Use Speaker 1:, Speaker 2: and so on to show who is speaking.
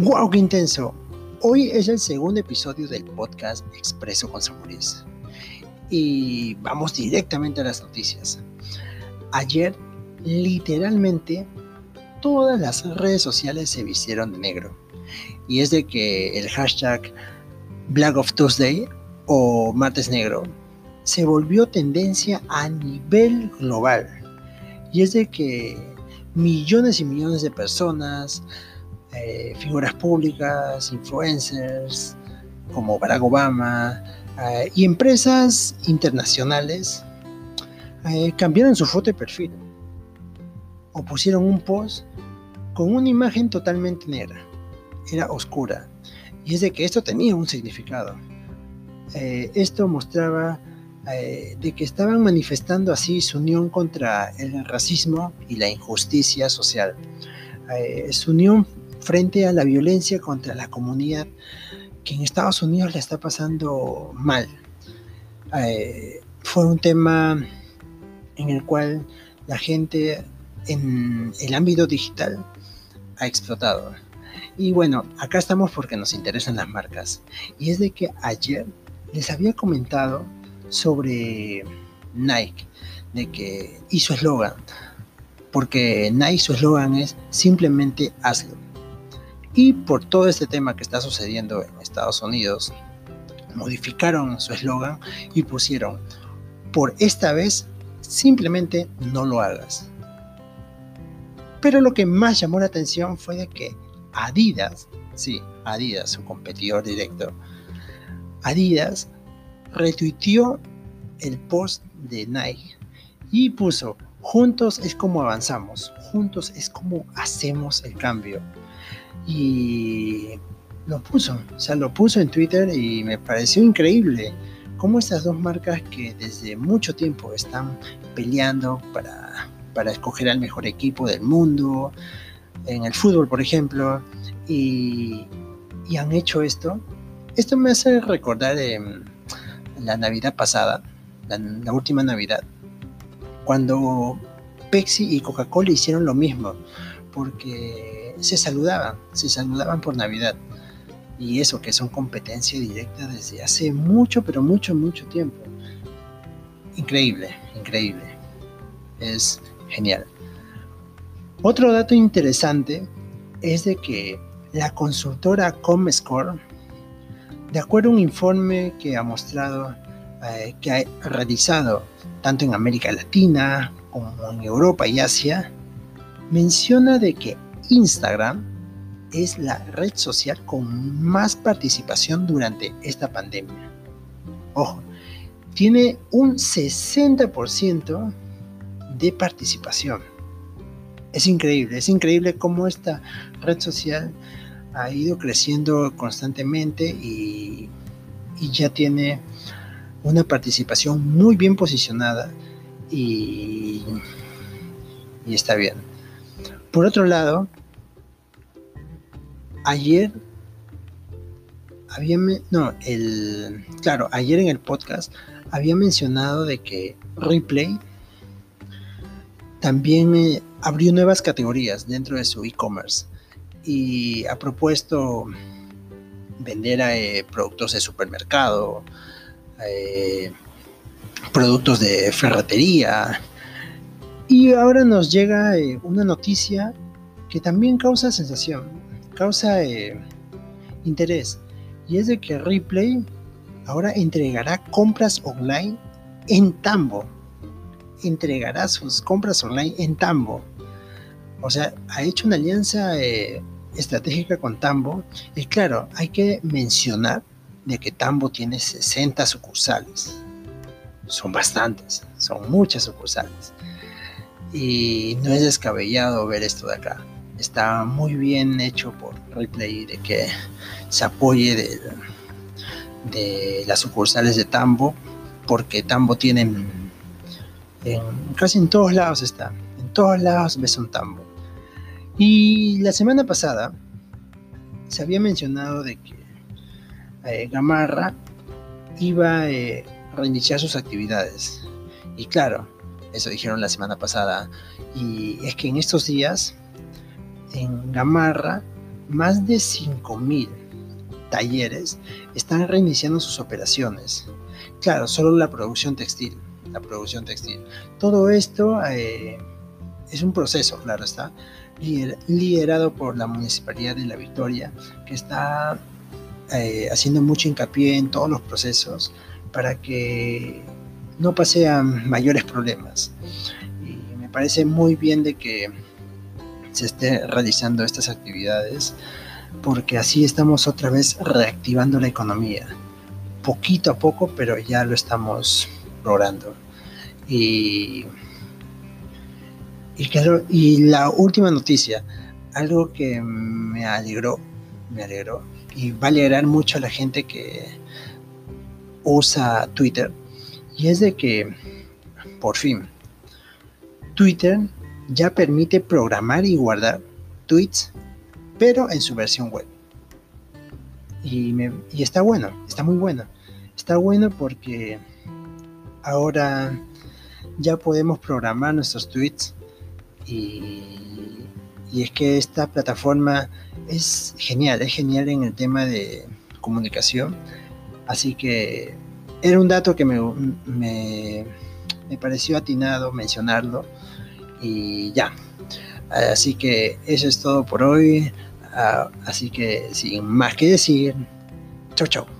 Speaker 1: ¡Wow, qué intenso! Hoy es el segundo episodio del podcast Expreso con Samuris. Y vamos directamente a las noticias. Ayer, literalmente, todas las redes sociales se vistieron de negro. Y es de que el hashtag Black of Tuesday o Martes Negro se volvió tendencia a nivel global. Y es de que millones y millones de personas, eh, figuras públicas, influencers como Barack Obama eh, y empresas internacionales eh, cambiaron su foto de perfil o pusieron un post con una imagen totalmente negra. Era oscura. Y es de que esto tenía un significado. esto mostraba de que estaban manifestando así su unión contra el racismo y la injusticia social. su unión frente a la violencia contra la comunidad que en Estados Unidos le está pasando mal. Eh, fue un tema en el cual la gente en el ámbito digital ha explotado. Y bueno, acá estamos porque nos interesan las marcas. Y es de que ayer les había comentado sobre Nike, de que hizo eslogan, porque Nike su eslogan es simplemente hazlo. Y por todo este tema que está sucediendo en Estados Unidos, modificaron su eslogan y pusieron, por esta vez, simplemente no lo hagas. Pero lo que más llamó la atención fue de que Adidas, sí, Adidas, su competidor directo, Adidas retuiteó el post de Nike y puso, juntos es como avanzamos, juntos es como hacemos el cambio y lo puso, o sea, lo puso en Twitter y me pareció increíble cómo estas dos marcas que desde mucho tiempo están peleando para, para escoger al mejor equipo del mundo, en el fútbol, por ejemplo, y, y han hecho esto. Esto me hace recordar em, la Navidad pasada, la, la última Navidad, cuando Pepsi y Coca-Cola hicieron lo mismo, porque se saludaban, se saludaban por Navidad. Y eso que son competencia directa desde hace mucho, pero mucho, mucho tiempo. Increíble, increíble. Es genial. Otro dato interesante es de que la consultora Comscore, de acuerdo a un informe que ha mostrado, eh, que ha realizado tanto en América Latina como en Europa y Asia, menciona de que Instagram es la red social con más participación durante esta pandemia. Ojo, tiene un 60% de participación. Es increíble, es increíble cómo esta red social ha ido creciendo constantemente y, ya tiene una participación muy bien posicionada y, y está bien. Por otro lado, ayer había no el claro ayer en el podcast había mencionado de que Replay también eh, abrió nuevas categorías dentro de su e-commerce y ha propuesto vender eh, productos de supermercado eh, productos de ferretería y ahora nos llega una noticia que también causa sensación causa eh, interés y es de que Ripley ahora entregará compras online en Tambo. Entregará sus compras online en Tambo. O sea, ha hecho una alianza eh, estratégica con Tambo. Y claro, hay que mencionar de que Tambo tiene 60 sucursales. Son bastantes, son muchas sucursales. Y no es descabellado ver esto de acá. Está muy bien hecho por Replay de que se apoye de, las sucursales de Tambo porque Tambo tiene en, casi en todos lados está. En todos lados ves un Tambo. Y la semana pasada se había mencionado de que eh, Gamarra iba eh, a reiniciar sus actividades. Y claro eso dijeron la semana pasada y es que en estos días en Gamarra más de 5.000 talleres están reiniciando sus operaciones. Claro, solo la producción textil. La producción textil. Todo esto eh, es un proceso, claro está, liderado por la Municipalidad de La Victoria, que está eh, haciendo mucho hincapié en todos los procesos para que no pasean mayores problemas. Y me parece muy bien de que se esté realizando estas actividades porque así estamos otra vez reactivando la economía. Poquito a poco, pero ya lo estamos logrando. Y, y la última noticia, algo que me alegró, me alegró, y va a alegrar mucho a la gente que usa Twitter, y es de que, por fin, Twitter ya permite programar y guardar tweets, pero en su versión web. Y, está bueno, está muy bueno. Está bueno porque ahora ya podemos programar nuestros tweets y, y, es que esta plataforma es genial, es genial en el tema de comunicación. Así que era un dato que me, me, me pareció atinado mencionarlo y ya. Así que eso es todo por hoy. Ah, así que sin más que decir, chau chau.